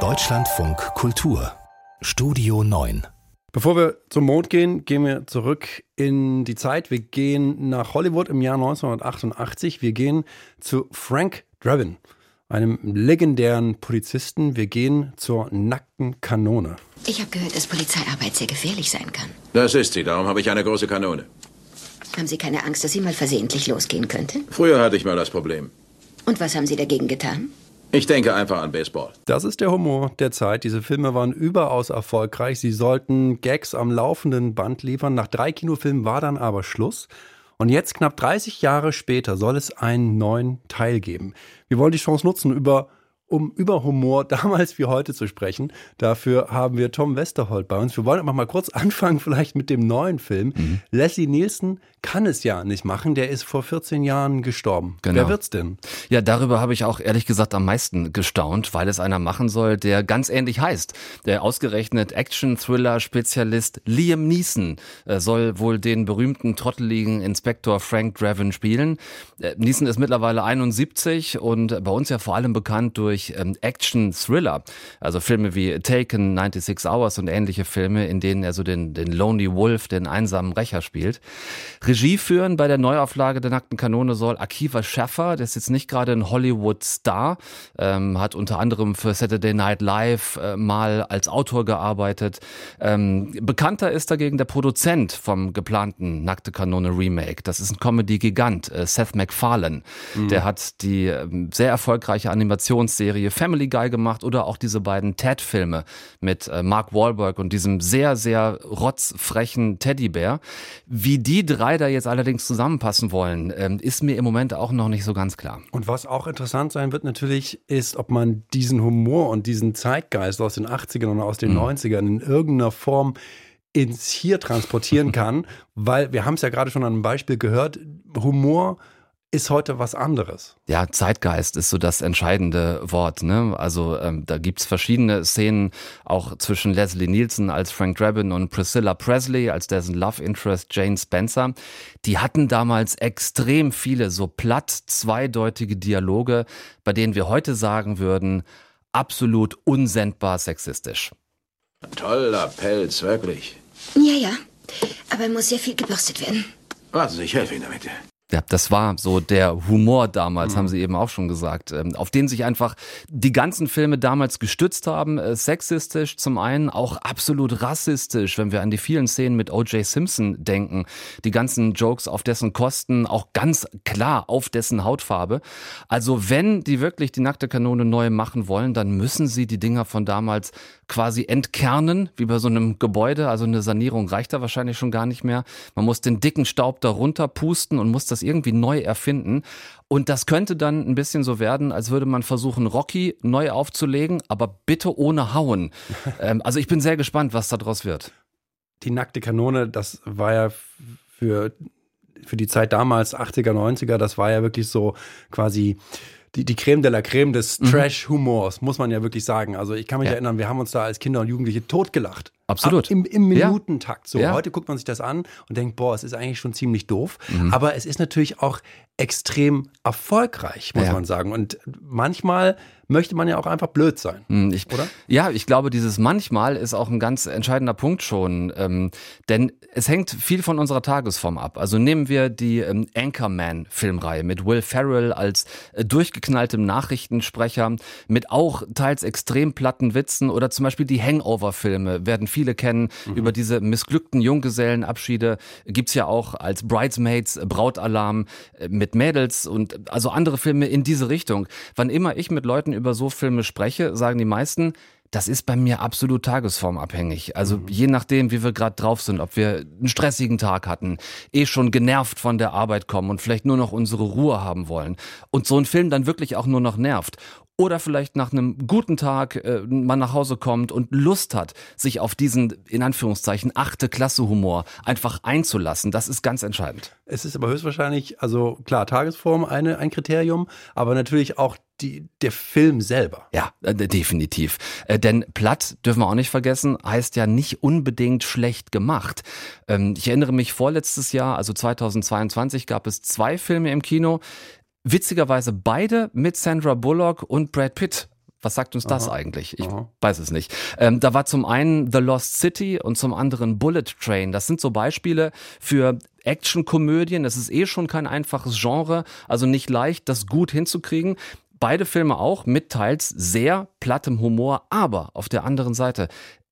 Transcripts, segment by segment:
Deutschlandfunk Kultur Studio 9 Bevor wir zum Mond gehen, gehen wir zurück in die Zeit. Wir gehen nach Hollywood im Jahr 1988. Wir gehen zu Frank Drebin, einem legendären Polizisten. Wir gehen zur nackten Kanone. Ich habe gehört, dass Polizeiarbeit sehr gefährlich sein kann. Das ist sie, darum habe ich eine große Kanone. Haben Sie keine Angst, dass sie mal versehentlich losgehen könnte? Früher hatte ich mal das Problem. Und was haben Sie dagegen getan? Ich denke einfach an Baseball. Das ist der Humor der Zeit. Diese Filme waren überaus erfolgreich. Sie sollten Gags am laufenden Band liefern. Nach drei Kinofilmen war dann aber Schluss. Und jetzt, knapp 30 Jahre später, soll es einen neuen Teil geben. Wir wollen die Chance nutzen, über um über Humor damals wie heute zu sprechen. Dafür haben wir Tom Westerholt bei uns. Wir wollen aber mal kurz anfangen, vielleicht mit dem neuen Film. Mhm. Leslie Nielsen kann es ja nicht machen. Der ist vor 14 Jahren gestorben. Genau. Wer wird's denn? Ja, darüber habe ich auch ehrlich gesagt am meisten gestaunt, weil es einer machen soll, der ganz ähnlich heißt. Der ausgerechnet Action-Thriller-Spezialist Liam Neeson äh, soll wohl den berühmten trotteligen Inspektor Frank Draven spielen. Äh, Neeson ist mittlerweile 71 und bei uns ja vor allem bekannt durch ähm, Action-Thriller. Also Filme wie Taken, 96 Hours und ähnliche Filme, in denen er so den, den Lonely Wolf, den einsamen Rächer spielt. Regie führen bei der Neuauflage der Nackten Kanone soll Akiva Schaffer, der ist jetzt nicht gerade ein Hollywood-Star, ähm, hat unter anderem für Saturday Night Live äh, mal als Autor gearbeitet. Ähm, bekannter ist dagegen der Produzent vom geplanten Nackte Kanone Remake. Das ist ein Comedy-Gigant, äh, Seth MacFarlane. Mhm. Der hat die äh, sehr erfolgreiche Animationsserie Family Guy gemacht oder auch diese beiden Ted-Filme mit äh, Mark Wahlberg und diesem sehr, sehr rotzfrechen Teddybär. Wie die drei da da jetzt allerdings zusammenpassen wollen, ähm, ist mir im Moment auch noch nicht so ganz klar. Und was auch interessant sein wird natürlich, ist, ob man diesen Humor und diesen Zeitgeist aus den 80ern und aus den mhm. 90ern in irgendeiner Form ins Hier transportieren kann, weil wir haben es ja gerade schon an einem Beispiel gehört, Humor ist heute was anderes. Ja, Zeitgeist ist so das entscheidende Wort. Ne? Also ähm, da gibt's verschiedene Szenen, auch zwischen Leslie Nielsen als Frank Drabin und Priscilla Presley als dessen Love Interest Jane Spencer. Die hatten damals extrem viele so platt zweideutige Dialoge, bei denen wir heute sagen würden, absolut unsendbar sexistisch. Toller Pelz, wirklich. Ja, ja. Aber muss sehr viel gebürstet werden. Warten Sie, ich helfe Ihnen damit. Ja, das war so der Humor damals, mhm. haben Sie eben auch schon gesagt, ähm, auf den sich einfach die ganzen Filme damals gestützt haben. Äh, sexistisch zum einen, auch absolut rassistisch, wenn wir an die vielen Szenen mit O.J. Simpson denken. Die ganzen Jokes auf dessen Kosten, auch ganz klar auf dessen Hautfarbe. Also wenn die wirklich die nackte Kanone neu machen wollen, dann müssen sie die Dinger von damals quasi entkernen, wie bei so einem Gebäude. Also eine Sanierung reicht da wahrscheinlich schon gar nicht mehr. Man muss den dicken Staub darunter pusten und muss das irgendwie neu erfinden. Und das könnte dann ein bisschen so werden, als würde man versuchen, Rocky neu aufzulegen, aber bitte ohne Hauen. ähm, also ich bin sehr gespannt, was daraus wird. Die nackte Kanone, das war ja für, für die Zeit damals, 80er, 90er, das war ja wirklich so quasi die, die Creme de la Creme des mhm. Trash-Humors, muss man ja wirklich sagen. Also ich kann mich ja. erinnern, wir haben uns da als Kinder und Jugendliche totgelacht. Absolut. Im, im Minutentakt. So, ja. heute guckt man sich das an und denkt, boah, es ist eigentlich schon ziemlich doof. Mhm. Aber es ist natürlich auch extrem erfolgreich, muss ja. man sagen. Und manchmal möchte man ja auch einfach blöd sein. Hm, ich, oder? Ja, ich glaube, dieses manchmal ist auch ein ganz entscheidender Punkt schon. Ähm, denn es hängt viel von unserer Tagesform ab. Also nehmen wir die ähm, Anchorman-Filmreihe mit Will Ferrell als äh, durchgeknalltem Nachrichtensprecher, mit auch teils extrem platten Witzen oder zum Beispiel die Hangover-Filme werden viele kennen. Mhm. Über diese missglückten Junggesellenabschiede gibt's ja auch als Bridesmaids, äh, Brautalarm äh, mit Mädels und also andere Filme in diese Richtung. Wann immer ich mit Leuten über so Filme spreche, sagen die meisten, das ist bei mir absolut tagesformabhängig. Also mhm. je nachdem, wie wir gerade drauf sind, ob wir einen stressigen Tag hatten, eh schon genervt von der Arbeit kommen und vielleicht nur noch unsere Ruhe haben wollen und so ein Film dann wirklich auch nur noch nervt oder vielleicht nach einem guten Tag äh, man nach Hause kommt und Lust hat, sich auf diesen, in Anführungszeichen, achte Klasse Humor einfach einzulassen. Das ist ganz entscheidend. Es ist aber höchstwahrscheinlich, also klar, Tagesform eine, ein Kriterium, aber natürlich auch die, der Film selber. Ja, äh, definitiv. Äh, denn platt, dürfen wir auch nicht vergessen, heißt ja nicht unbedingt schlecht gemacht. Ähm, ich erinnere mich vorletztes Jahr, also 2022, gab es zwei Filme im Kino, Witzigerweise beide mit Sandra Bullock und Brad Pitt. Was sagt uns das eigentlich? Ich aha. weiß es nicht. Ähm, da war zum einen The Lost City und zum anderen Bullet Train. Das sind so Beispiele für Actionkomödien. Das ist eh schon kein einfaches Genre, also nicht leicht, das gut hinzukriegen. Beide Filme auch mit teils sehr plattem Humor, aber auf der anderen Seite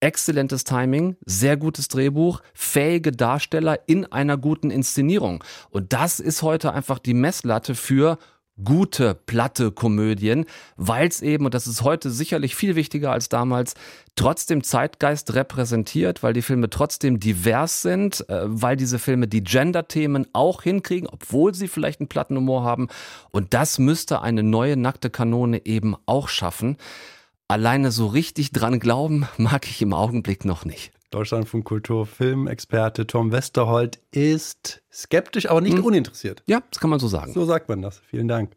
exzellentes Timing, sehr gutes Drehbuch, fähige Darsteller in einer guten Inszenierung. Und das ist heute einfach die Messlatte für gute platte Komödien, weil es eben, und das ist heute sicherlich viel wichtiger als damals, trotzdem Zeitgeist repräsentiert, weil die Filme trotzdem divers sind, äh, weil diese Filme die Gender-Themen auch hinkriegen, obwohl sie vielleicht einen platten Humor haben. Und das müsste eine neue nackte Kanone eben auch schaffen. Alleine so richtig dran glauben mag ich im Augenblick noch nicht. Deutschlandfunk Kultur Filmexperte Tom Westerholt ist skeptisch, aber nicht uninteressiert. Ja, das kann man so sagen. So sagt man das. Vielen Dank.